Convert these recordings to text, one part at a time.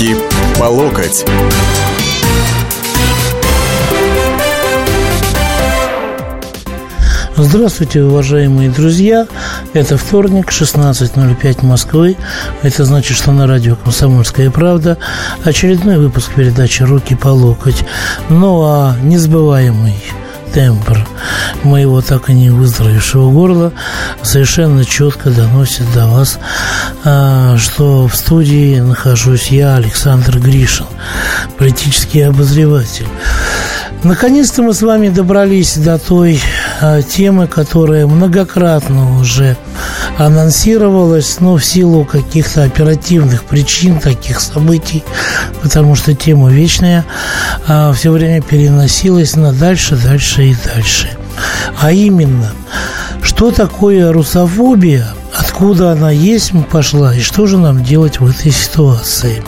Руки по локоть. Здравствуйте, уважаемые друзья. Это вторник, 16.05 Москвы. Это значит, что на радио «Комсомольская правда» очередной выпуск передачи «Руки по локоть». Ну, а несбываемый тембр моего так и не выздоровевшего горла совершенно четко доносит до вас, а, что в студии нахожусь я, Александр Гришин, политический обозреватель. Наконец-то мы с вами добрались до той темы, которая многократно уже анонсировалась, но в силу каких-то оперативных причин, таких событий, потому что тема вечная, а, все время переносилась на дальше, дальше и дальше. А именно, что такое русофобия, откуда она есть, пошла, и что же нам делать в этой ситуации.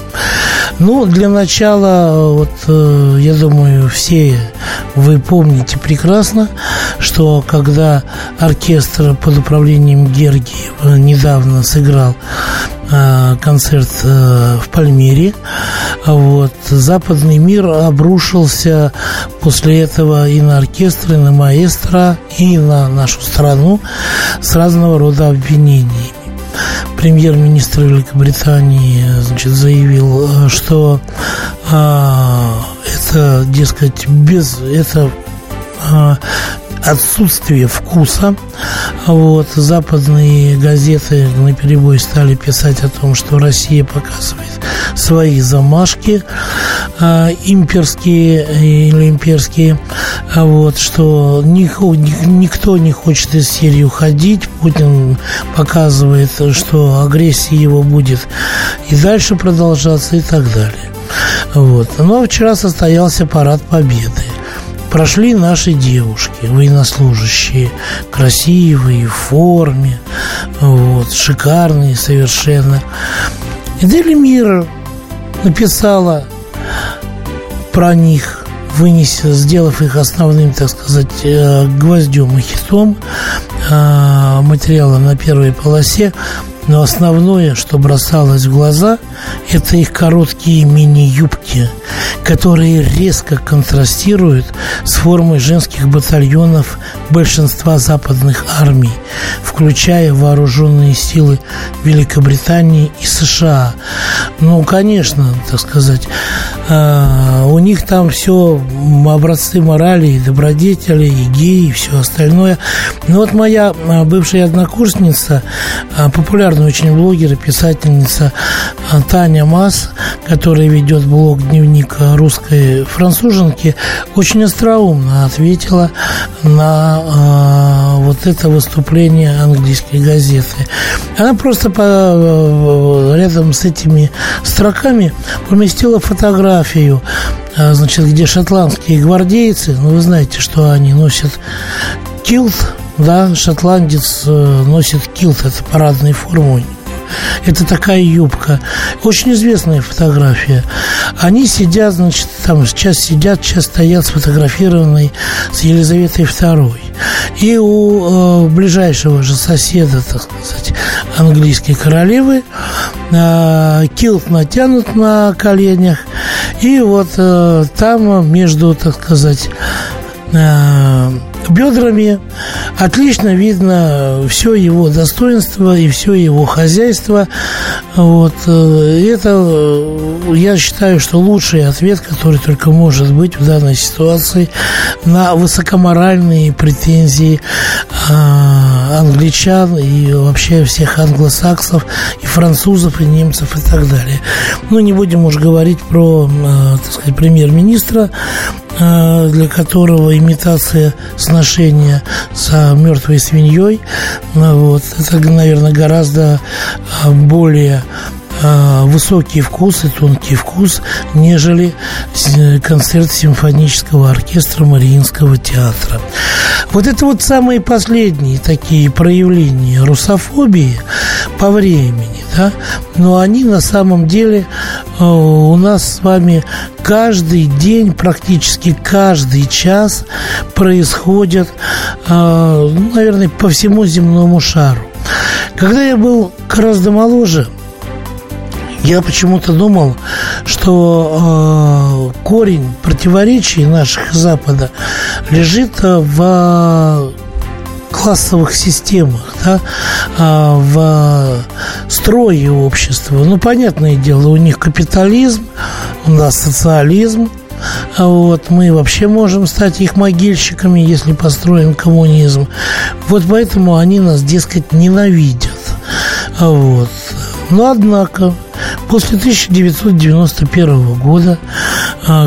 Ну, для начала, вот, э, я думаю, все вы помните прекрасно, что когда оркестр под управлением Гергиева недавно сыграл э, концерт э, в Пальмире, вот, западный мир обрушился после этого и на оркестр, и на маэстро, и на нашу страну с разного рода обвинениями. Премьер-министр Великобритании значит, заявил, что а, это, дескать, без это а, отсутствие вкуса. Вот, западные газеты на перебой стали писать о том, что Россия показывает свои замашки э, имперские или имперские, а вот, что никто, никто не хочет из Сирии уходить. Путин показывает, что агрессия его будет и дальше продолжаться и так далее. Вот. Но вчера состоялся парад Победы прошли наши девушки, военнослужащие, красивые, в форме, вот, шикарные совершенно. И Дели Мира написала про них, вынеся, сделав их основным, так сказать, э, гвоздем и хитом э, материала на первой полосе но основное, что бросалось в глаза, это их короткие мини-юбки, которые резко контрастируют с формой женских батальонов большинства западных армий, включая вооруженные силы Великобритании и США. Ну, конечно, так сказать, а, у них там все образцы морали и добродетели, и геи, и все остальное. Но вот моя а, бывшая однокурсница, популярная популярная очень блогер и писательница Таня Мас, которая ведет блог «Дневник русской француженки», очень остроумно ответила на э, вот это выступление английской газеты. Она просто по, э, рядом с этими строками поместила фотографию значит, где шотландские гвардейцы, ну, вы знаете, что они носят килт, да, шотландец э, носит килт, это парадная форма это такая юбка. Очень известная фотография. Они сидят, значит, там сейчас сидят, сейчас стоят сфотографированные с Елизаветой II. И у э, ближайшего же соседа, так сказать, английской королевы э, килт натянут на коленях. И вот э, там между, так сказать, э, бедрами отлично видно все его достоинство и все его хозяйство. Вот. Э, это, э, я считаю, что лучший ответ, который только может быть в данной ситуации на высокоморальные претензии а, англичан и вообще всех англосаксов, и французов, и немцев, и так далее. Ну, не будем уж говорить про, э, так сказать, премьер-министра, для которого имитация сношения с мертвой свиньей, вот, это, наверное, гораздо более а, высокий вкус и тонкий вкус, нежели концерт симфонического оркестра Мариинского театра. Вот это вот самые последние такие проявления русофобии по времени, да, но они на самом деле а, у нас с вами каждый день, практически каждый час происходят, ну, наверное, по всему земному шару. Когда я был гораздо моложе – я почему-то думал, что э, корень противоречий наших Запада лежит в классовых системах, да, а, в строе общества. Ну, понятное дело, у них капитализм, у нас социализм, вот мы вообще можем стать их могильщиками, если построим коммунизм. Вот поэтому они нас, дескать, ненавидят. Вот. Но, однако, после 1991 года,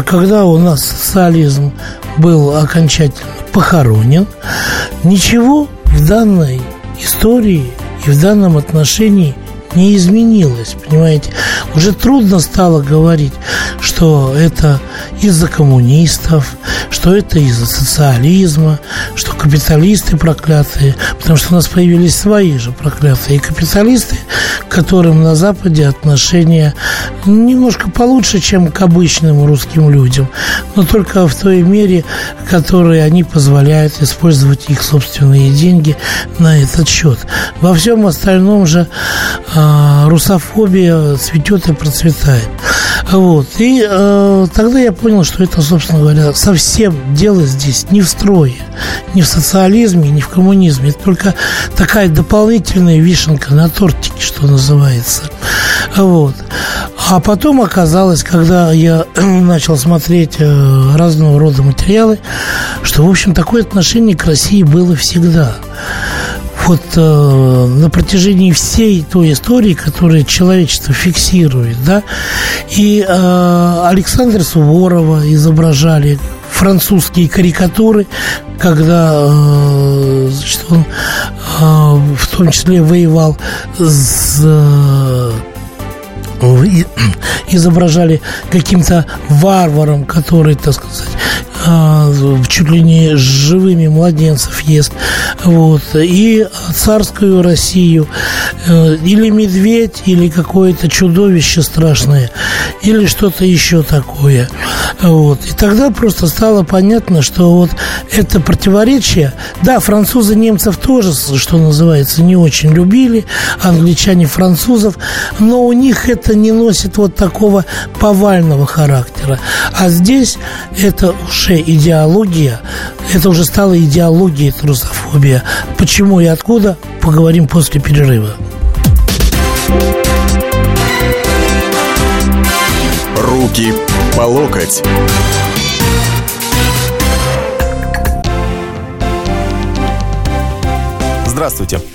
когда у нас социализм был окончательно похоронен, ничего в данной истории и в данном отношении не изменилось, понимаете? Уже трудно стало говорить, что это из-за коммунистов, что это из-за социализма, что капиталисты проклятые, потому что у нас появились свои же проклятые капиталисты, которым на Западе отношения немножко получше, чем к обычным русским людям, но только в той мере, в которой они позволяют использовать их собственные деньги на этот счет. Во всем остальном же а, русофобия цветет и процветает. Вот. И э, тогда я понял, что это, собственно говоря, совсем дело здесь не в строе, не в социализме, не в коммунизме. Это только такая дополнительная вишенка на тортике, что называется. Вот. А потом оказалось, когда я начал смотреть э, разного рода материалы, что, в общем, такое отношение к России было всегда вот э, на протяжении всей той истории, которую человечество фиксирует, да, и э, Александра Суворова изображали французские карикатуры, когда э, значит, он э, в том числе воевал с э, изображали каким-то варваром, который, так сказать, а, чуть ли не живыми младенцев ест. Вот. И царскую Россию. Э, или медведь, или какое-то чудовище страшное, или что-то еще такое. Вот. И тогда просто стало понятно, что вот это противоречие, да, французы немцев тоже, что называется, не очень любили, англичане французов, но у них это не носит вот такого повального характера. А здесь это уже идеология, это уже стала идеологией трусофобия. Почему и откуда, поговорим после перерыва. Руки по локоть. Здравствуйте.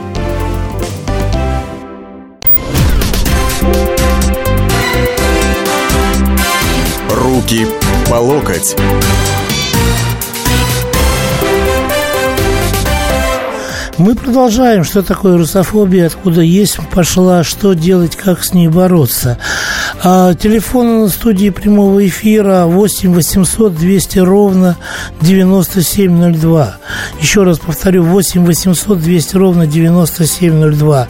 Руки по локоть. Мы продолжаем, что такое русофобия, откуда есть, пошла, что делать, как с ней бороться. А, телефон на студии прямого эфира 8 800 200 ровно 9702. Еще раз повторю, 8 800 200 ровно 9702.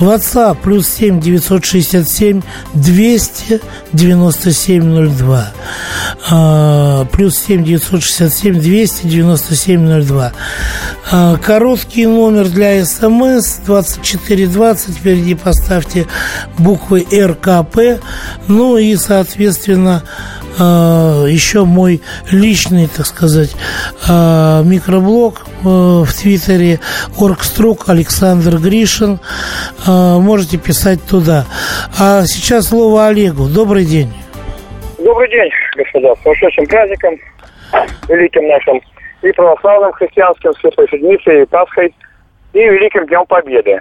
WhatsApp плюс 7 967 200 9702. А, плюс 7 967 200 9702. А, короткий номер для смс 2420. Впереди поставьте буквы РКП. Ну и, соответственно, еще мой личный, так сказать, а, микроблог в Твиттере Оргструк Александр Гришин. Можете писать туда. А сейчас слово Олегу. Добрый день. Добрый день, господа. С прошедшим праздником, великим нашим и православным христианским, Святой Седмицей, и Пасхой, и Великим Днем Победы.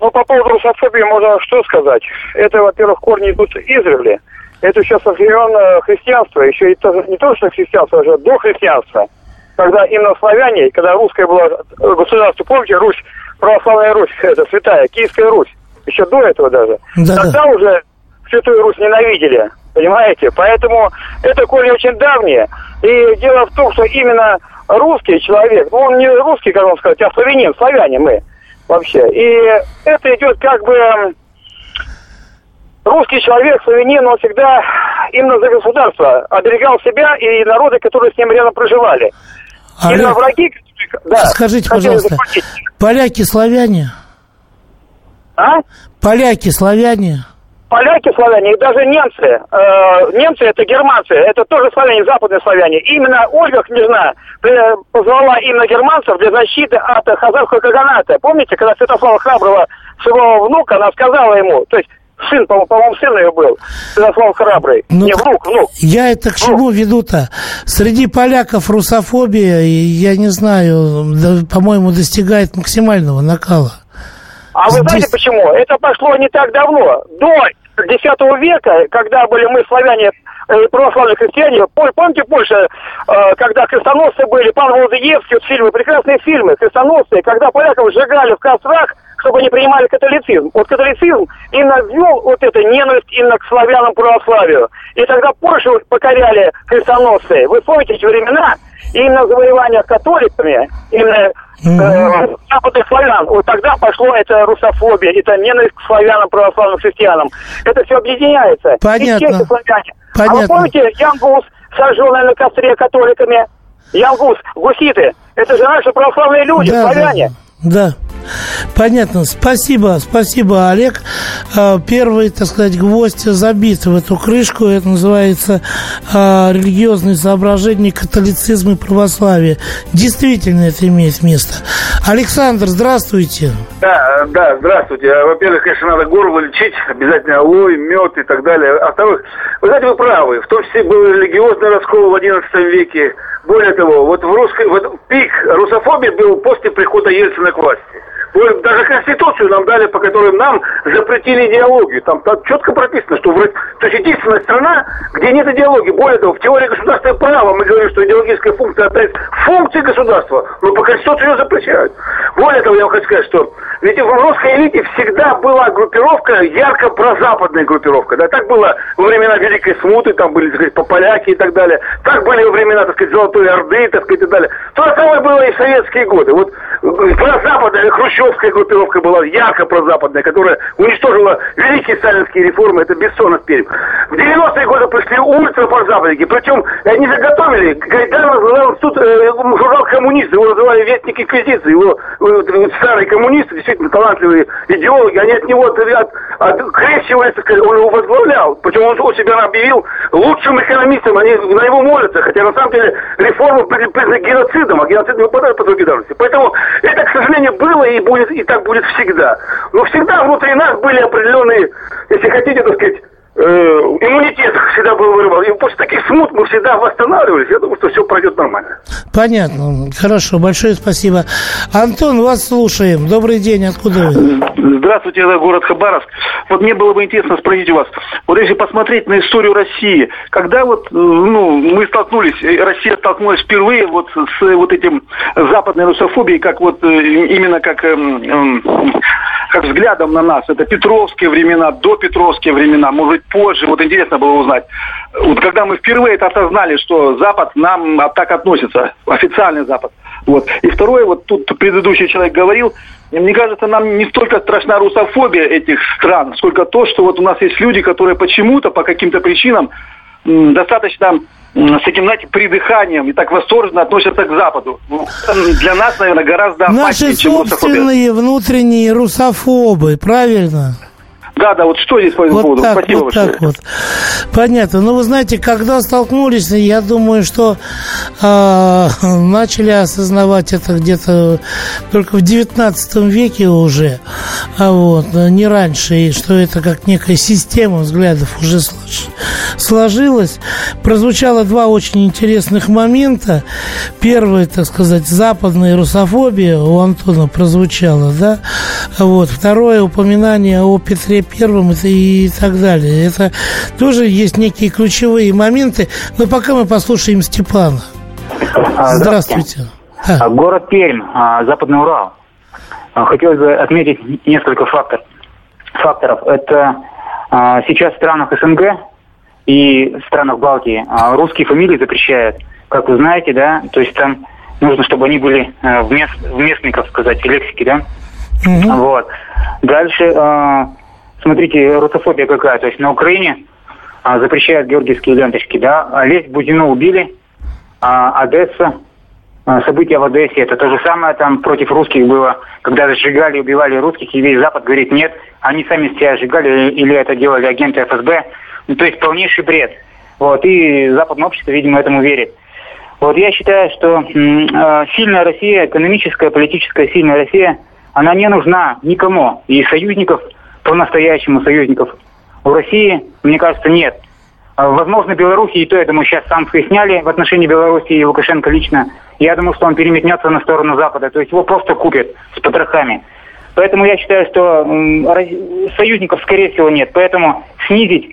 Ну, по поводу русофобии можно что сказать? Это, во-первых, корни идут издревле. Это еще со времен христианства, еще и то, не то, что христианство, а уже до христианства. Когда именно славяне, когда русское было государство, помните, Русь, православная Русь, это святая, Киевская Русь, еще до этого даже. Да, Тогда да. уже Святую Русь ненавидели Понимаете? Поэтому это корни очень давние. И дело в том, что именно русский человек, ну, он не русский, как вам сказать, а славянин, славяне мы вообще. И это идет как бы русский человек, славянин, он всегда именно за государство оберегал себя и народы, которые с ним рядом проживали. Олег, именно враги... Да, скажите, пожалуйста, захватить. поляки славяне? А? Поляки славяне? поляки славяне и даже немцы, э, немцы это германцы, это тоже славяне, западные славяне. Именно Ольга Княжна позвала именно германцев для защиты от хазарского каганата. Помните, когда Святослава Храброго, своего внука, она сказала ему, то есть сын, по-моему, сын ее был, Святослав Храбрый. Ну, не, внук, внук. Я это к чему веду-то? Среди поляков русофобия, я не знаю, да, по-моему, достигает максимального накала. А Здесь... вы знаете почему? Это пошло не так давно. До X века, когда были мы славяне э, православные христиане, помните Польша, э, когда крестоносцы были, Пан Володоевский, вот фильмы, прекрасные фильмы, крестоносцы, когда поляков сжигали в кострах, чтобы они принимали католицизм. Вот католицизм именно ввел вот эту ненависть именно к славянам православию. И тогда Польшу покоряли крестоносцы. Вы помните эти времена? Именно завоевание католиками, именно mm-hmm. западных славян. Вот тогда пошло это русофобия, это ненависть к славянам, православным христианам. Это все объединяется. Понятно. И славяне. Понятно. А вы помните Янгус, сожженный на костре католиками? Янгус, гуситы. Это же наши православные люди, да, славяне. Да. Да. Понятно. Спасибо, спасибо, Олег. А, первый, так сказать, гвоздь забит в эту крышку. Это называется а, религиозные соображения, католицизм и православие. Действительно это имеет место. Александр, здравствуйте. Да, да, здравствуйте. Во-первых, конечно, надо горло лечить, обязательно алой, мед и так далее. А во-вторых, вы знаете, вы правы. В том числе был религиозный раскол в XI веке более того, вот в русской, вот пик русофобии был после прихода Ельцина к власти. Даже Конституцию нам дали, по которой нам запретили идеологию. Там, там четко прописано, что в, то есть единственная страна, где нет идеологии. Более того, в теории государственного права мы говорим, что идеологическая функция опять функции государства, но по Конституции ее запрещают. Более того, я вам хочу сказать, что ведь в русской элите всегда была группировка, ярко прозападная группировка. Да, так было во времена Великой Смуты, там были, так сказать, поляки и так далее. Так были во времена, так сказать, Золотой Орды, так сказать, и так далее. То же самое было и в советские годы. Вот прозападная хрущевская группировка была ярко прозападная, которая уничтожила великие сталинские реформы, это Бессонов перед. В 90-е годы пришли ультрапрозападники, причем они заготовили, Гайдар называл тут э, журнал коммунист, его называли вестник инквизиции, его э, старый коммунист, действительно талантливые идеологи, они от него от, от, открещивались, он его возглавлял, почему он, он себя объявил лучшим экономистом, они на него молятся, хотя на самом деле реформы признаны геноцидом, а геноцид не выпадает по давности. Поэтому это, к сожалению, было и будет, и так будет всегда. Но всегда внутри нас были определенные, если хотите, так сказать, э, иммунитет всегда был выработан. И после таких смут мы всегда восстанавливались. Я думаю, что все пройдет нормально. Понятно. Хорошо. Большое спасибо. Антон, вас слушаем. Добрый день. Откуда вы? Здравствуйте, это город Хабаровск. Вот мне было бы интересно спросить у вас. Вот если посмотреть на историю России, когда вот э, ну, мы столкнулись, э, Россия столкнулась впервые вот с вот этим западной русофобией, как вот именно как эм, эм, как взглядом на нас. Это Петровские времена, до Петровские времена, может быть, позже. Вот интересно было узнать. Вот когда мы впервые это осознали, что Запад нам так относится, официальный Запад. Вот. И второе, вот тут предыдущий человек говорил, мне кажется, нам не столько страшна русофобия этих стран, сколько то, что вот у нас есть люди, которые почему-то, по каким-то причинам, достаточно с этим, знаете, придыханием и так восторженно относятся к Западу. Ну, для нас, наверное, гораздо опаснее, Наши чем собственные внутренние русофобы, правильно? Да, да, вот что здесь по этому вот поводу? Так, Спасибо вот большое. так вот. Понятно. Ну, вы знаете, когда столкнулись, я думаю, что э, начали осознавать это где-то только в 19 веке уже, а вот, не раньше, и что это как некая система взглядов уже сложилась. Прозвучало два очень интересных момента. Первый, так сказать, западная русофобия у Антона прозвучала, да? Вот. Второе, упоминание о Петре Первым и так далее. Это тоже есть некие ключевые моменты. Но пока мы послушаем Степана. А, здравствуйте. Да. Город Пермь, а, Западный Урал. А, хотелось бы отметить несколько фактор, факторов. Это сейчас в странах СНГ и в странах Балтии а русские фамилии запрещают. Как вы знаете, да, то есть там нужно, чтобы они были в, мест, в местной, как сказать, лексике, да. Угу. Вот. Дальше, смотрите, русофобия какая. То есть на Украине э, запрещают георгиевские ленточки, да. Лезть Бузину убили, а Одесса, э, события в Одессе, это то же самое там против русских было, когда сжигали, убивали русских, и весь Запад говорит, нет, они сами себя сжигали, или это делали агенты ФСБ. Ну, то есть полнейший бред. Вот, и западное общество, видимо, этому верит. Вот я считаю, что э, сильная Россия, экономическая, политическая сильная Россия, она не нужна никому. И союзников, по-настоящему союзников у России, мне кажется, нет. А, возможно, Беларуси, и то, я думаю, сейчас санкции сняли в отношении Беларуси и Лукашенко лично. Я думаю, что он переметнется на сторону Запада. То есть его просто купят с потрохами. Поэтому я считаю, что союзников, скорее всего, нет. Поэтому снизить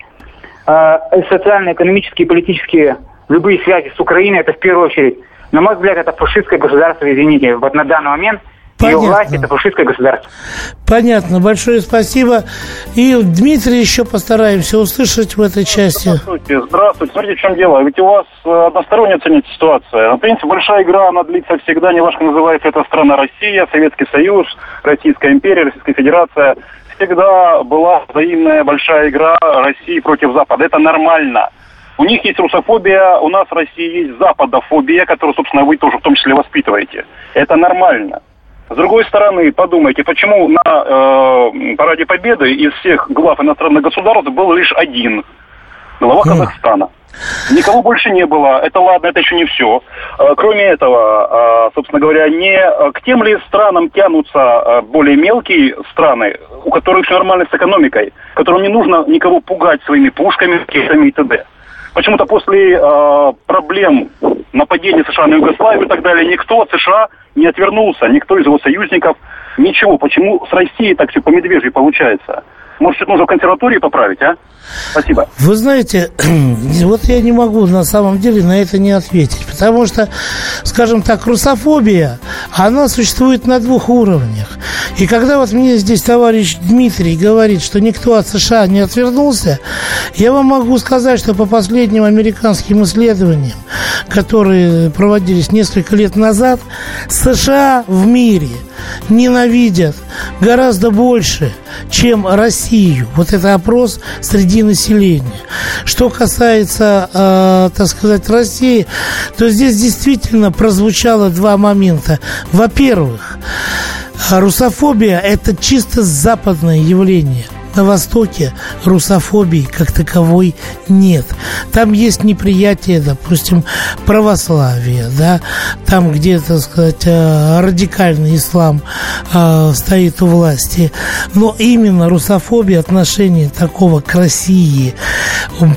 э, социально-экономические и политические любые связи с Украиной, это в первую очередь, на мой взгляд, это фашистское государство, извините, вот на данный момент Понятно. Ее власть – это фашистское государство. Понятно. Большое спасибо. И Дмитрий еще постараемся услышать в этой части. Здравствуйте. Здравствуйте. Смотрите, в чем дело. Ведь у вас э, односторонняя ценится ситуация. В принципе, большая игра, она длится всегда. Неважно, называется это страна Россия, Советский Союз, Российская империя, Российская Федерация. Всегда была взаимная большая игра России против Запада. Это нормально. У них есть русофобия, у нас в России есть западофобия, которую, собственно, вы тоже в том числе воспитываете. Это нормально. С другой стороны, подумайте, почему на э, Параде Победы из всех глав иностранных государств был лишь один глава Казахстана. Никого больше не было. Это ладно, это еще не все. Э, кроме этого, э, собственно говоря, не к тем ли странам тянутся э, более мелкие страны, у которых все нормально с экономикой, которым не нужно никого пугать своими пушками, ракетами и т.д. Почему-то после э, проблем нападения США на Югославию и так далее, никто от США не отвернулся, никто из его союзников, ничего. Почему с Россией так все по медвежьи получается? Может, нужно в консерватории поправить, а? Спасибо. Вы знаете, вот я не могу на самом деле на это не ответить, потому что, скажем так, русофобия, она существует на двух уровнях. И когда вот мне здесь товарищ Дмитрий говорит, что никто от США не отвернулся, я вам могу сказать, что по последним американским исследованиям, которые проводились несколько лет назад, США в мире ненавидят гораздо больше, чем Россию. Вот это опрос среди населения. Что касается, э, так сказать, России, то здесь действительно прозвучало два момента. Во-первых, русофобия – это чисто западное явление – на Востоке русофобии как таковой нет. Там есть неприятие, допустим, православия, да, там, где, так сказать, э, радикальный ислам э, стоит у власти. Но именно русофобия, отношение такого к России,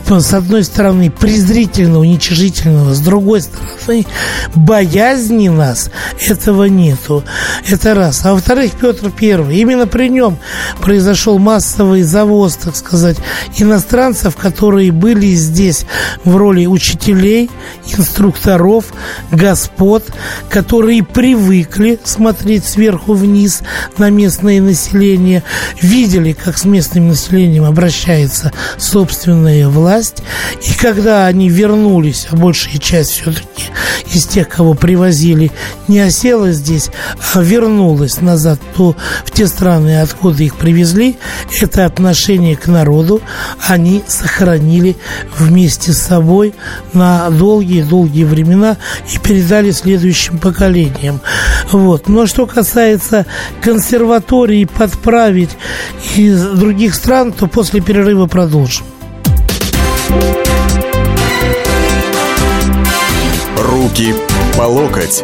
с одной стороны, презрительно, уничижительного, с другой стороны, боязни нас, этого нету. Это раз. А во-вторых, Петр Первый, именно при нем произошел массовый массовый завоз, так сказать, иностранцев, которые были здесь в роли учителей, инструкторов, господ, которые привыкли смотреть сверху вниз на местное население, видели, как с местным населением обращается собственная власть, и когда они вернулись, а большая часть все-таки из тех, кого привозили, не осела здесь, а вернулась назад то, в те страны, откуда их привезли, это это отношение к народу они сохранили вместе с собой на долгие-долгие времена и передали следующим поколениям. Вот. Но что касается консерватории подправить из других стран, то после перерыва продолжим. Руки по локоть.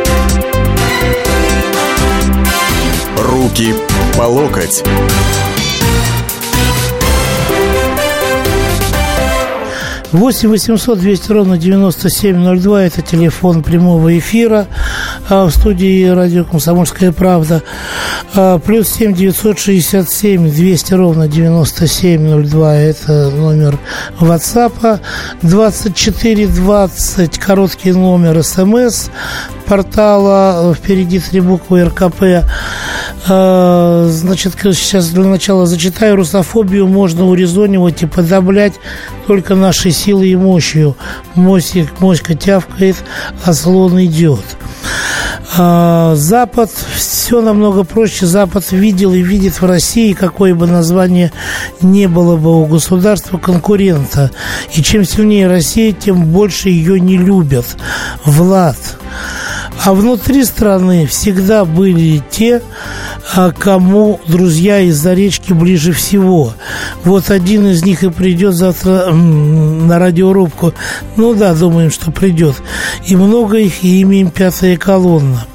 Руки по локоть. 8 800 200 ровно 9702 – это телефон прямого эфира а, в студии радио «Комсомольская правда». А, плюс 7 967 200 ровно 9702 – это номер WhatsApp. 2420 – короткий номер СМС портала «Впереди три буквы РКП». А, значит, сейчас для начала зачитаю. Русофобию можно урезонивать и подоблять только нашей силой и мощью. Мосик, моська тявкает, а слон идет. А, Запад, все намного проще. Запад видел и видит в России, какое бы название не было бы у государства конкурента. И чем сильнее Россия, тем больше ее не любят. Влад. А внутри страны всегда были те, кому друзья из-за речки ближе всего. Вот один из них и придет завтра на радиорубку. Ну да, думаем, что придет. И много их, и имеем пятая колонна.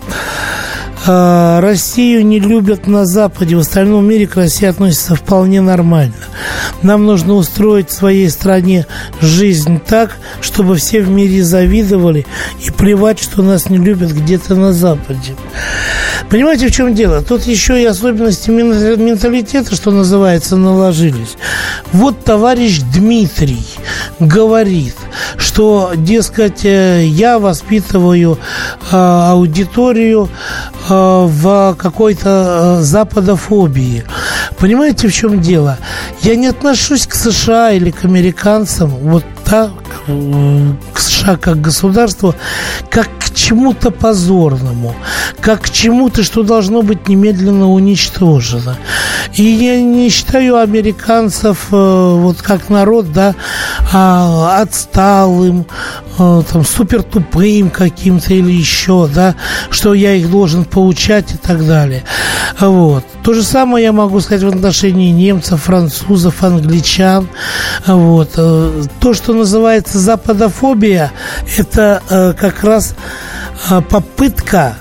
А, Россию не любят на Западе, в остальном мире к России относятся вполне нормально. Нам нужно устроить в своей стране жизнь так, чтобы все в мире завидовали и плевать, что нас не любят где-то на Западе. Понимаете, в чем дело? Тут еще и особенности менталитета, что называется, наложились. Вот товарищ Дмитрий говорит, что, дескать, э, я воспитываю э, аудиторию э, в какой-то западофобии. Понимаете, в чем дело? Я не отношусь к США или к американцам вот так, к США как государству, как к чему-то позорному, как к чему-то, что должно быть немедленно уничтожено. И я не считаю американцев вот как народ, да, а, отсталым, а, там, супер тупым каким-то или еще, да, что я их должен поучать и так далее. Вот. То же самое я могу сказать в отношении немцев, французов, англичан. Вот. Э, то, что называется западофобия, это э, как раз э, попытка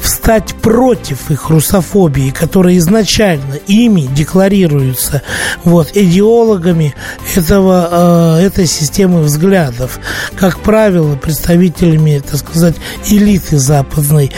встать против их русофобии, которая изначально ими декларируется вот, идеологами этого, э, этой системы взглядов, как правило, представителями, так сказать, элиты западной.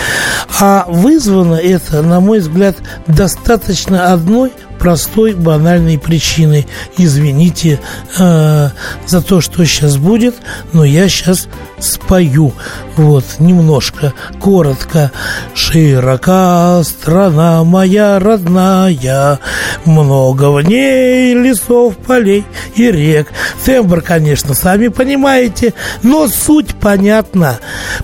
А вызвано это, на мой взгляд, достаточно одной простой, банальной причиной. Извините э, за то, что сейчас будет, но я сейчас спою. Вот, немножко, коротко. Широка страна моя родная, много в ней лесов, полей и рек. Тембр, конечно, сами понимаете, но суть понятна.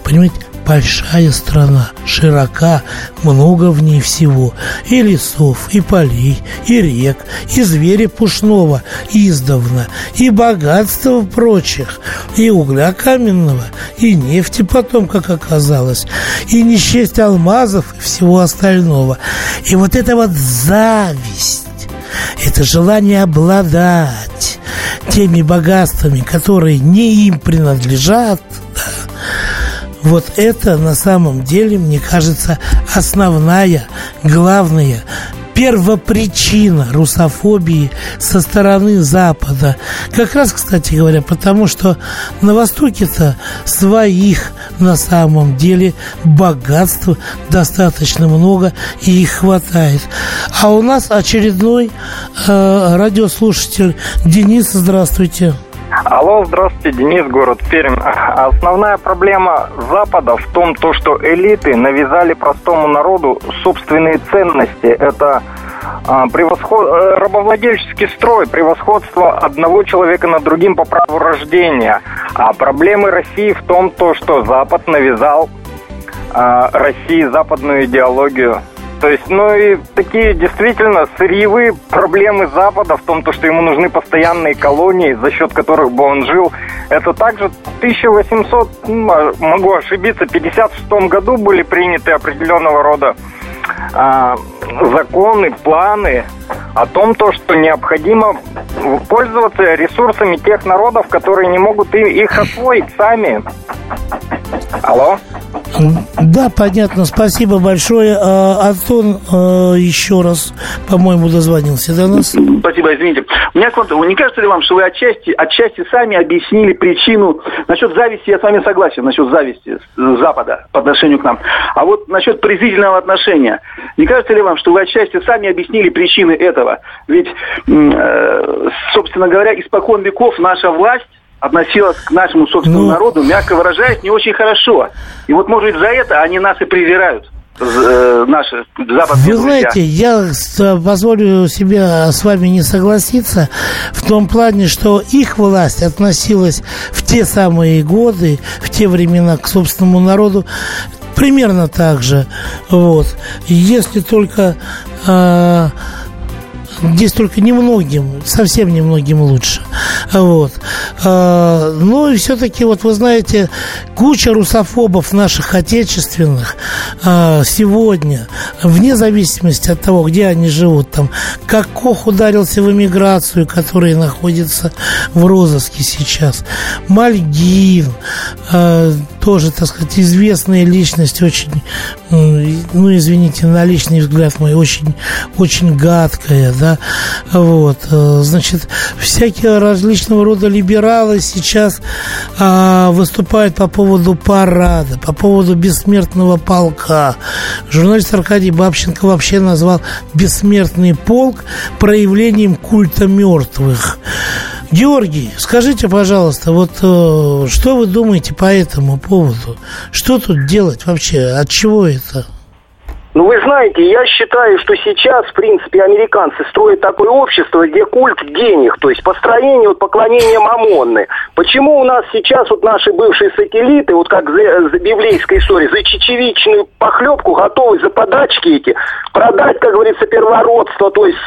Понимаете, большая страна, широка, много в ней всего. И лесов, и полей, и рек, и зверя пушного издавна, и богатства прочих, и угля каменного, и нефти потом, как оказалось, и не алмазов и всего остального. И вот это вот зависть, это желание обладать теми богатствами, которые не им принадлежат, вот это на самом деле, мне кажется, основная, главная первопричина русофобии со стороны Запада. Как раз, кстати говоря, потому что на Востоке-то своих на самом деле богатств достаточно много и их хватает. А у нас очередной э, радиослушатель Денис, здравствуйте. Алло, здравствуйте, Денис, город Пермь. Основная проблема Запада в том, то, что элиты навязали простому народу собственные ценности. Это а, превосход... Э, рабовладельческий строй, превосходство одного человека над другим по праву рождения. А проблемы России в том, то, что Запад навязал а, России западную идеологию. То есть, ну и такие действительно сырьевые проблемы Запада в том, то, что ему нужны постоянные колонии, за счет которых бы он жил. Это также в 1800, ну, а, могу ошибиться, 56 году были приняты определенного рода а, законы, планы о том, то, что необходимо пользоваться ресурсами тех народов, которые не могут их освоить сами. Алло? Да, понятно. Спасибо большое. А, Антон а, еще раз, по-моему, дозвонился до нас. Спасибо, извините. У меня к не кажется ли вам, что вы отчасти, отчасти сами объяснили причину... Насчет зависти я с вами согласен, насчет зависти Запада по отношению к нам. А вот насчет презрительного отношения. Не кажется ли вам, что вы отчасти сами объяснили причины этого? Ведь, э, собственно говоря, испокон веков наша власть относилась к нашему собственному ну... народу, мягко выражаясь, не очень хорошо. И вот, может быть, за это они нас и презирают э, наши западные Вы знаете, я позволю себе с вами не согласиться в том плане, что их власть относилась в те самые годы, в те времена к собственному народу примерно так же. Вот. Если только э, Здесь только немногим, совсем немногим лучше. Вот. А, но и все-таки, вот вы знаете, куча русофобов наших отечественных а, сегодня, вне зависимости от того, где они живут, там, как Кох ударился в эмиграцию, которая находится в розыске сейчас, Мальгин, а, тоже, так сказать, известная личность, очень, ну, извините, на личный взгляд мой, очень, очень гадкая, да, вот, э, значит, всякие различного рода либералы сейчас а, выступают по поводу парада, по поводу бессмертного полка. Журналист Аркадий Бабченко вообще назвал бессмертный полк проявлением культа мертвых. Георгий, скажите, пожалуйста, вот э, что вы думаете по этому поводу? Что тут делать вообще? От чего это? Ну, вы знаете, я считаю, что сейчас, в принципе, американцы строят такое общество, где культ денег, то есть построение, вот, поклонение Мамонны. Почему у нас сейчас вот наши бывшие сателлиты, вот как за, за библейской истории, за чечевичную похлебку готовы за подачки эти продать, как говорится, первородство, то есть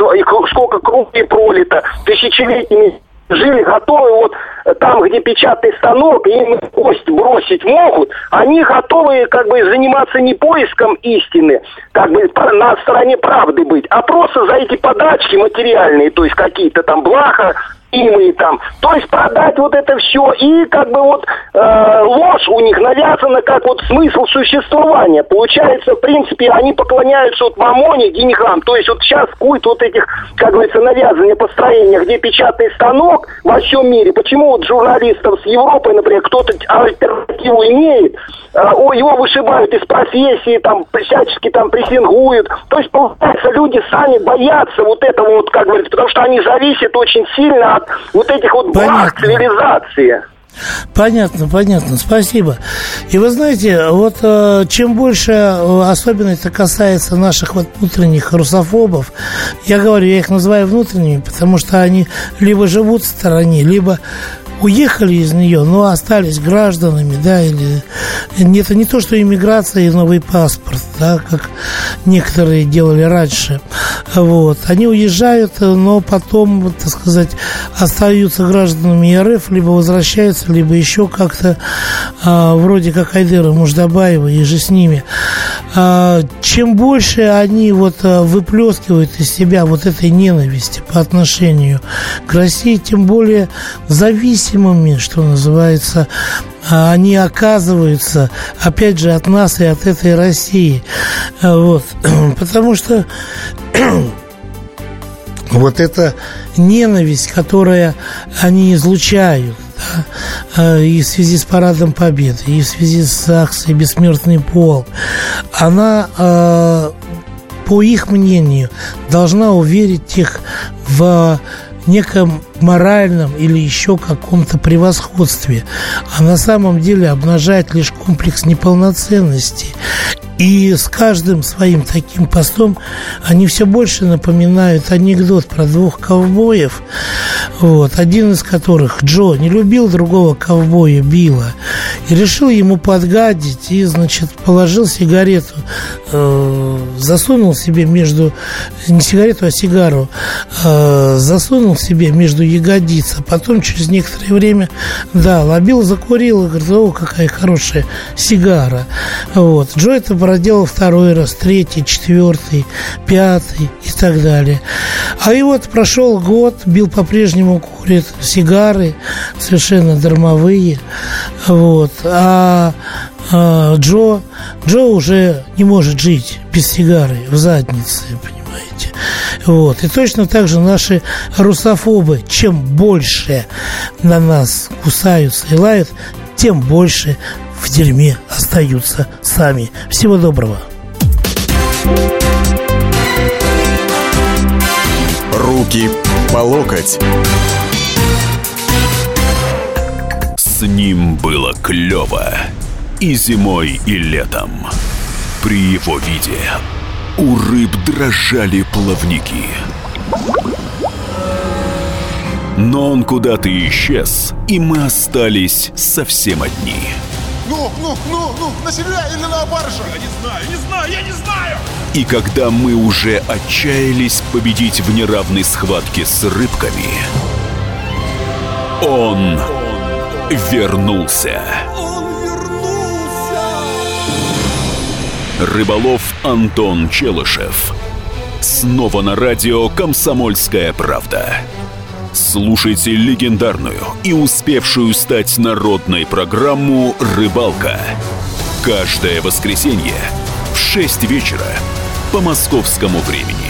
сколько крови пролито тысячелетними жили готовы вот там, где печатный станок, им кость бросить могут, они готовы как бы заниматься не поиском истины, как бы на стороне правды быть, а просто за эти подачки материальные, то есть какие-то там блага, и там. То есть продать вот это все. И как бы вот э, ложь у них навязана как вот смысл существования. Получается, в принципе, они поклоняются вот мамоне, деньгам. То есть вот сейчас культ вот этих, как говорится, навязывания построения, где печатный станок во всем мире. Почему вот журналистов с Европы, например, кто-то альтернативу имеет, э, о, его вышибают из профессии, там всячески там прессингуют. То есть, получается, люди сами боятся вот этого вот, как говорится, потому что они зависят очень сильно от вот этих вот благ цивилизации. Понятно, понятно, спасибо. И вы знаете, вот э, чем больше, э, особенно это касается наших вот внутренних русофобов, я говорю, я их называю внутренними, потому что они либо живут в стороне, либо уехали из нее, но остались гражданами, да, или это не то, что иммиграция и новый паспорт, да, как некоторые делали раньше, вот, они уезжают, но потом, так сказать, остаются гражданами РФ, либо возвращаются, либо еще как-то, а, вроде как Айдера Муждабаева и же с ними. А, чем больше они вот а, выплескивают из себя вот этой ненависти по отношению к России, тем более зависимы зависимыми, что называется, а они оказываются, опять же, от нас и от этой России. Вот. Потому что вот эта ненависть, которая они излучают, и в связи с Парадом Победы, и в связи с акцией «Бессмертный пол», она, а, по их мнению, должна уверить их в неком моральном или еще каком-то превосходстве, а на самом деле обнажает лишь комплекс неполноценности. И с каждым своим таким постом они все больше напоминают анекдот про двух ковбоев, вот, один из которых, Джо, не любил другого ковбоя Билла и решил ему подгадить и, значит, положил сигарету, э, засунул себе между, не сигарету, а сигару, э, засунул себе между ягодиц, а потом через некоторое время, да, лобил, закурил и говорит, о, какая хорошая сигара. Вот. Джо это проделал второй раз, третий, четвертый, пятый и так далее. А и вот прошел год, Билл по-прежнему курит сигары, совершенно дармовые. Вот. А а, Джо. Джо уже не может жить без сигары в заднице, понимаете. Вот. И точно так же наши русофобы, чем больше на нас кусаются и лают, тем больше в дерьме остаются сами. Всего доброго. Руки по локоть. С ним было клево и зимой, и летом. При его виде у рыб дрожали плавники. Но он куда-то исчез, и мы остались совсем одни. Ну, ну, ну, ну, на себя или на баржу? Я не знаю, не знаю, я не знаю! И когда мы уже отчаялись победить в неравной схватке с рыбками, он вернулся. Рыболов Антон Челышев. Снова на радио «Комсомольская правда». Слушайте легендарную и успевшую стать народной программу «Рыбалка». Каждое воскресенье в 6 вечера по московскому времени.